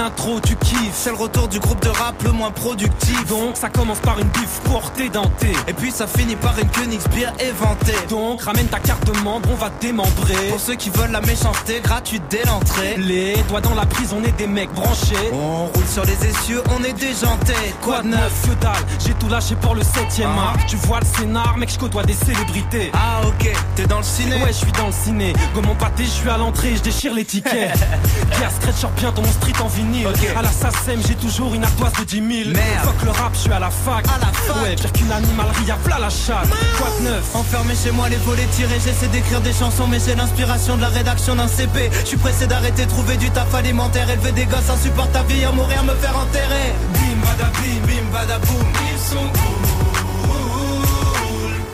l'intro tu kiffes. C'est le retour du groupe de rap le moins productif. Donc ça commence par une bif portée dentée Et puis ça finit par une Königsbier éventée. Donc ramène ta carte de membre, on va démembrer. Pour ceux qui veulent la méchanceté, gratuite dès l'entrée. Les doigts dans la prise, on est des mecs branchés. On roule sur les essieux, on est déjanté Quoi de neuf, que dalle, j'ai tout lâché pour le 7ème art. Tu vois le scénar, mec je côtoie des célébrités. Ah ok, t'es dans le ciné. Ouais je suis dans le ciné, comme mon pâté je suis à l'entrée, je déchire les tickets. *laughs* Pierre Scratcher bien dans mon street en vinyle À la SACEM j'ai toujours une ardoise de 10 000 Merde. Fuck le rap, je suis à la fac. À la fac. Ouais, pire qu'une animalerie, à plat la chatte. Quoi de neuf? Enfermé chez moi, les volets tirés, j'essaie d'écrire des chansons, mais j'ai l'inspiration de la rédaction d'un CP. Je suis pressé d'arrêter, trouver du taf alimentaire, élever des gosses insupportables, vieillir, mourir, me faire enterrer. Bim bada bim bim bada boum. Ils sont cool.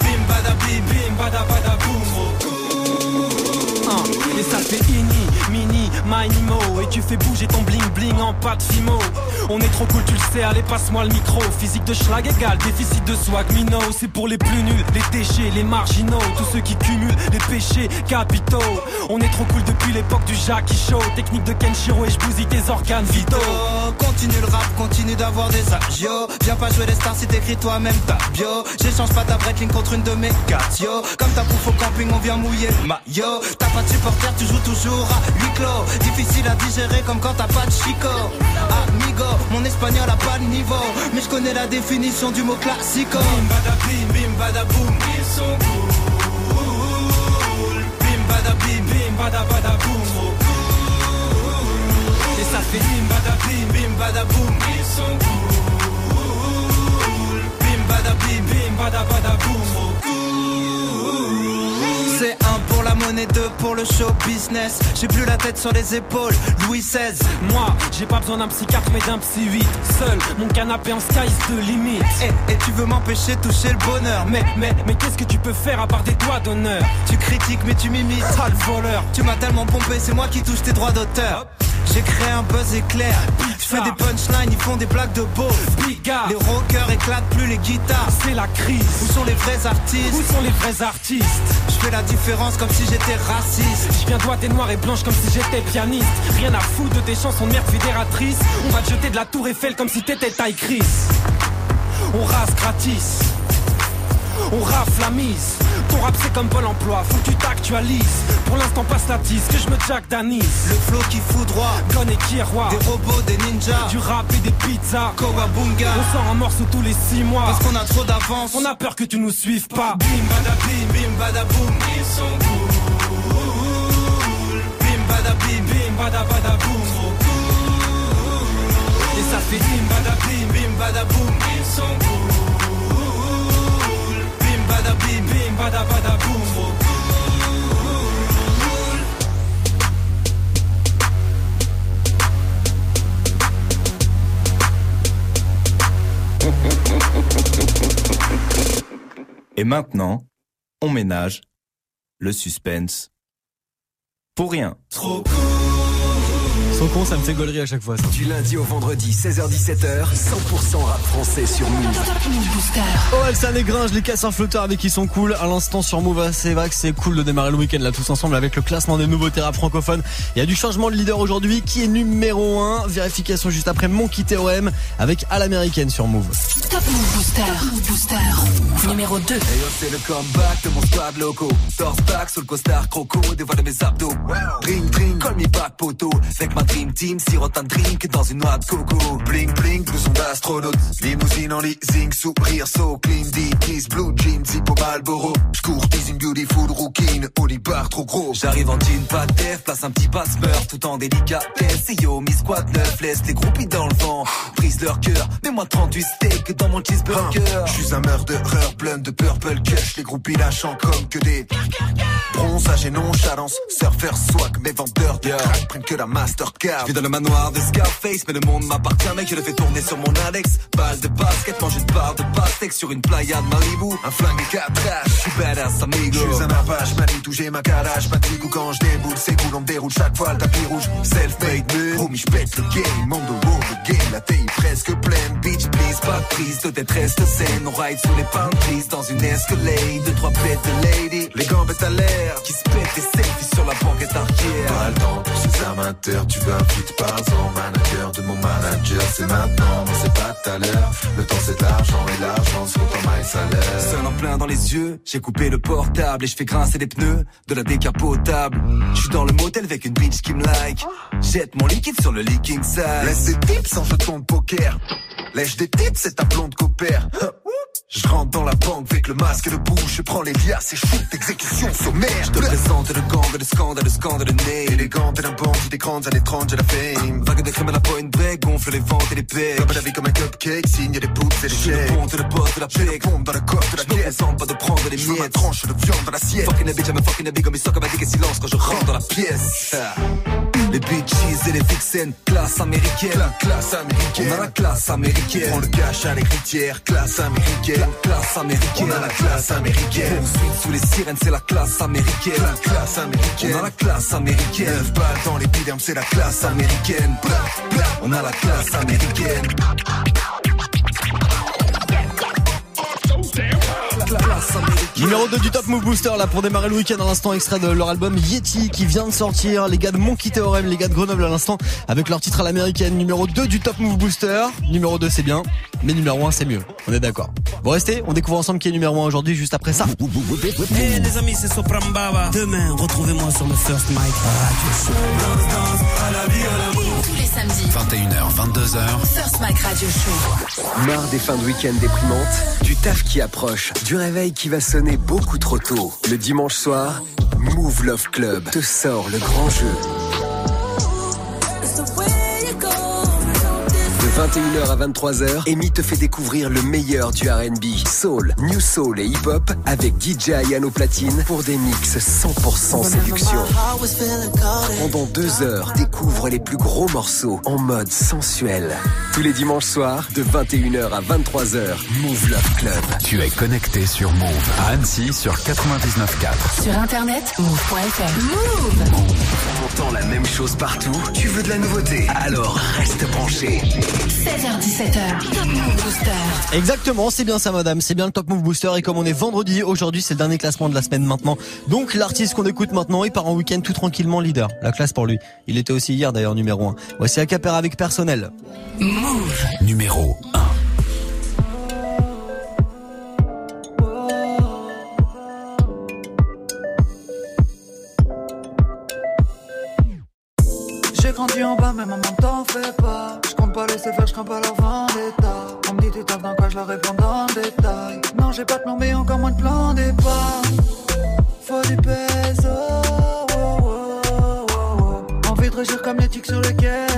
Bim bada bim bim bada bada boum. Et ça fait ini, mini, minimo Et tu fais bouger ton bling bling en pâte fimo. On est trop cool tu le sais, allez passe-moi le micro. Physique de schlag égal, déficit de swag mino. C'est pour les plus nuls, les déchets, les marginaux. Tous ceux qui cumulent les péchés capitaux. On est trop cool depuis l'époque du Jackie Show Technique de Kenshiro et je bousille tes organes vitaux. Continue le rap, continue d'avoir des agios. Viens pas jouer les stars si t'écris toi-même ta bio. J'échange pas ta breakling contre une de mes cartes, yo. Comme ta bouffe au camping, on vient mouiller le maillot. T'as pas de supporter, tu joues toujours à Difficile à digérer comme quand t'as pas de chico. Amigo, mon espagnol a pas de niveau. Mais je connais la définition du mot classico. Bim bada bim bim bada boum. Ils sont cool. Bim bada bim bim bada bada Trop cool. Et ça fait bim bada bim bim bada boum. Ils sont cool pour le show business. J'ai plus la tête sur les épaules, Louis XVI. Moi, j'ai pas besoin d'un psychiatre mais d'un psy 8 Seul, mon canapé en sky de limite Et, et tu veux m'empêcher de toucher le bonheur. Mais, mais, mais qu'est-ce que tu peux faire à part des doigts d'honneur? Tu critiques mais tu m'imites. Sale voleur Tu m'as tellement pompé, c'est moi qui touche tes droits d'auteur. J'ai créé un buzz éclair. Je fais des punchlines, ils font des blagues de beau. Les rockers éclatent plus les guitares. C'est la crise. Où sont les vrais artistes? Où sont les vrais artistes? Je fais la différence comme si j'étais raciste. Je viens doigter noir et blanche comme si j'étais pianiste. Rien à foutre de tes chansons de merde fédératrice On va te jeter de la tour Eiffel comme si t'étais taille Chris. On rase gratis on rafle la mise Ton rap c'est comme Pôle emploi, faut que tu t'actualises Pour l'instant passe la tisse, que je me jack d'anis Le flow qui fout droit. Gon et qui est roi Des robots, des ninjas. Du rap et des pizzas Kawabunga. On sort un morceau tous les six mois Parce qu'on a trop d'avance. On a peur que tu nous suives pas Bim bada bim, bim bada boum. Ils sont cool. Bim bada bim, Bim bada bada boum Et ça fait bim bada bim, bim bada boum. Ils sont cool. Bim bada bim, Bim bada bada boum Et maintenant, on ménage le suspense. Pour rien. Son con, ça me fait gaulerie à chaque fois. Ça. Du lundi au vendredi, 16h-17h, 100% rap français sur Move. Oh, Elsa et Gringe, les casseurs flotteurs avec qui sont cool. À l'instant sur Move, c'est vrai que c'est cool de démarrer le week-end là tous ensemble avec le classement des nouveautés rap francophones. Il y a du changement de leader aujourd'hui. Qui est numéro 1 Vérification juste après Monkey Theorem avec à l'américaine sur Move. Top Move Booster. Move Booster. Numéro 2. Hey c'est le comeback de mon squad loco. Torse back sur le costard croco, dévoile mes abdos. Drink, drink, call me back poto. Avec ma dream team, sirote un drink dans une noix de coco. Bling, bling, blouson d'astronaute. Limousine en leasing, sourire, so clean, deep, kiss, blue jeans, hippo Malboro. J'cours, teasing, beautiful, rookie, bar trop gros. J'arrive en jean, pas de place un petit passe-beurre, tout en délicatesse. Et yo, mi squad neuf, laisse les groupies dans le vent. Brise leur cœur, mets-moi 38 steaks dans mon cheeseburger. J'suis un murderer plein de purple cush, les groupies lâchant comme que des bronzage et nonchalance. Surfer swag, mes vendeurs de crack prennent que la Mastercard. J'vis dans le manoir de Scarface, mais le monde m'appartient, mec, je le fais tourner sur mon Alex. Balle de basket, mange une barre de pastèque sur une playa de Malibu. Un flingue et quatre je j'suis badass amigo. J'suis un apache, Manitou, j'ai ma garage, pas de ou quand j'déboule, c'est cool, on me déroule chaque fois le tapis rouge. Self-made, man. Homie, j'pète le game, on the road, le game, la taille presque pleine. Bitch, please, pas de prise de détresse de scène. On ride sous les trees dans une escalade. Deux, trois pètes de lady, les gambettes à l'air, qui se pètent des selfies sur la banquette arrière. Pas le temps pour ces amateurs, tu veux un feat par an, manager de mon manager, c'est maintenant, mais c'est pas tout à l'heure. Le temps c'est de l'argent et l'argent c'est autant my salaire. Seul en plein dans les yeux, j'ai coupé le portable et je fais grincer les pneus de la décapotable. Je suis dans le motel avec une bitch qui me like. Jette mon liquide sur le leaking side. Laisse des tips en jeton de poker. Lèche des tips, c'est ta blonde copère. Je rentre dans la banque avec le masque et le bouche, je prends les liasses et shoot exécution sommaire. Je te présente le gang, le scandale, le scandale, le nez. Élégante et d'un bandit des grandes années 30, j'ai la fame. Vague de crème à la pointe break, gonfle les ventes et les pecs. Comme la vie comme un cupcake, signe des poutres et des chèques. Je le ponte, le boss de la paix, pompe dans la coque de la pièce. Je pas de prendre les miettes. Je tranche de viande dans l'assiette. Fucking a bitch, I'm a fucking a big, comme il sort comme un silence quand je rentre dans la pièce. Ah. Les bitches et les vixens, classe américaine. La classe américaine. On a la classe américaine. On le cache à l'écritière, classe américaine. La classe américaine. On a la classe américaine. Ensuite, sous les sirènes, c'est la classe américaine. La classe américaine. On a la classe américaine. Neuf balles dans l'épiderme, c'est la classe américaine. On a la classe américaine. Numéro 2 du Top Move Booster là pour démarrer le week-end à l'instant extrait de leur album Yeti qui vient de sortir. Les gars de Monkey Theorem, les gars de Grenoble à l'instant avec leur titre à l'américaine. Numéro 2 du Top Move Booster. Numéro 2 c'est bien, mais numéro 1 c'est mieux. On est d'accord. Vous restez, on découvre ensemble qui est numéro 1 aujourd'hui juste après ça. Hey les amis, c'est Soprambaba. Demain, retrouvez-moi sur le First Mic Radio Tous les samedis. 21h, 22h. First Mike Radio Show. Marre des fins de week-end déprimantes, du taf qui approche, du réveil qui va sonner beaucoup trop tôt. Le dimanche soir, Move Love Club te sort le grand jeu. 21h à 23h, Amy te fait découvrir le meilleur du R&B, soul, new soul et hip-hop avec DJ Ayano Platine pour des mix 100% séduction. Pendant deux heures, découvre les plus gros morceaux en mode sensuel. Tous les dimanches soirs, de 21h à 23h, Move Love Club. Tu es connecté sur Move à Annecy sur 99.4. Sur internet, move.fr. Move La même chose partout, tu veux de la nouveauté, alors reste branché. 16h17h. Top Move Booster. Exactement, c'est bien ça madame, c'est bien le Top Move Booster et comme on est vendredi, aujourd'hui c'est le dernier classement de la semaine maintenant. Donc l'artiste qu'on écoute maintenant, il part en week-end tout tranquillement leader. La classe pour lui. Il était aussi hier d'ailleurs numéro 1. Voici Acapera avec personnel. Move. Numéro 1. Grandi en bas, mais maman t'en fais pas. Je compte pas laisser faire, je crains pas leur vendetta. On me dit tu taffes dans quoi, je leur réponds dans détail. Non, j'ai pas de plan, mais encore moins de plan départ. Faut du peso. oh, oh, oh, oh. Envie de comme les tics sur le Kenzo.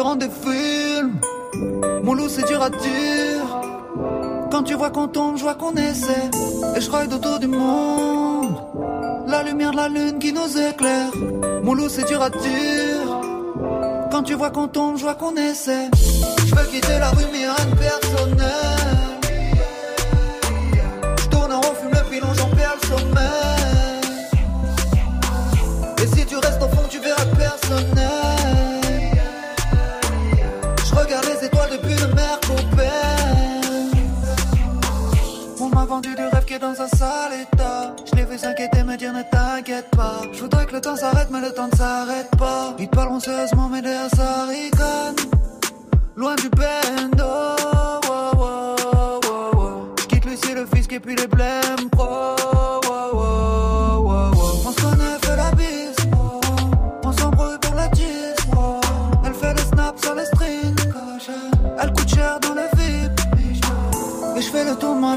Différent des films. Mon loup c'est dur à dire. Quand tu vois qu'on tombe, je vois qu'on essaie. Et je ride autour du monde. La lumière de la lune qui nous éclaire. Mon loup c'est dur à dire. Quand tu vois qu'on tombe, je vois qu'on essaie. Je veux quitter la rue mais rien de personnel. Je tourne en rond, fume le pilon, j'en perds le sommeil. Et si tu restes au fond, tu verras personnel. Je l'ai vu s'inquiéter, me dire ne t'inquiète pas. Je voudrais que le temps s'arrête, mais le temps ne s'arrête pas. Ils parleront sérieusement, mais derrière ça ricane. Loin du bendo. Je quitte Lucie, le fisc et puis les wow. On se connaît, fait la bise. On s'embrouille pour la tisse. Elle fait le snap sur les strings. Elle coûte cher dans le VIP. Et je fais le tour de ma.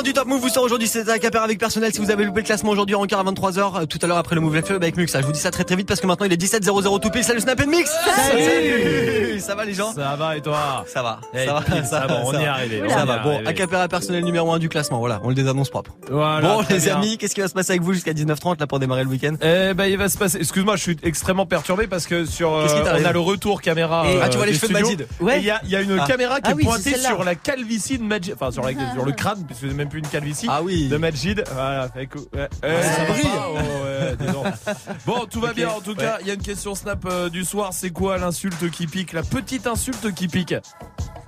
Numéro 1 du Top Move vous sort aujourd'hui, c'est Acapera avec personnel. Si vous avez loupé le classement aujourd'hui en quart à 23h, tout à l'heure après le Move Life avec Muxa. Je vous dis ça très très vite parce que maintenant il est 17h00 tout pile. Salut Snap Mix Salut Ça va les gens? Ça va et toi? Ça va. Eh, ça va, pile, ça va, on y est arrivé, Ça va. Bon. Acapera personnel numéro 1 du classement. Voilà, on le désannonce propre. Voilà, bon les bien. amis, qu'est-ce qui va se passer avec vous jusqu'à 19h30 là pour démarrer le week-end? Eh ben il va se passer. Excuse-moi, je suis extrêmement perturbé parce que sur euh, Qu'est-ce qui t'arrive on a le retour caméra. Et- euh, Ah, tu vois les des cheveux de. Ouais. Il y a, il y a une Ah. caméra qui Ah est oui, pointée sur la calvitie de Majid, enfin sur, la, sur le crâne puisque même plus une calvitie. Ah oui. De Majid. Voilà. ouais. Eh, ça brille. pas, oh, ouais. Bon, tout va bien en tout cas. Il y a une question snap euh, du soir. C'est quoi l'insulte qui pique? La petite insulte qui pique?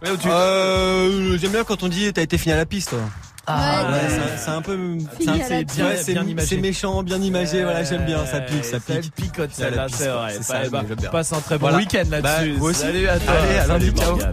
Ouais, où tu- Euh, j'aime bien quand on dit t'as été fini à la piste. toi. Ah, ouais, ouais. c'est- un peu, Fini c'est un- à la c'est piste. bien, c'est bien imagé. c'est méchant, bien imagé. Voilà, j'aime bien, ça pique, ça pique. picote c'est vrai. Ça, bah, j'aime bien. passe un très bon Voilà. week-end là-dessus. Bah. Salut à toi. Allez, à lundi, ciao. Morgane.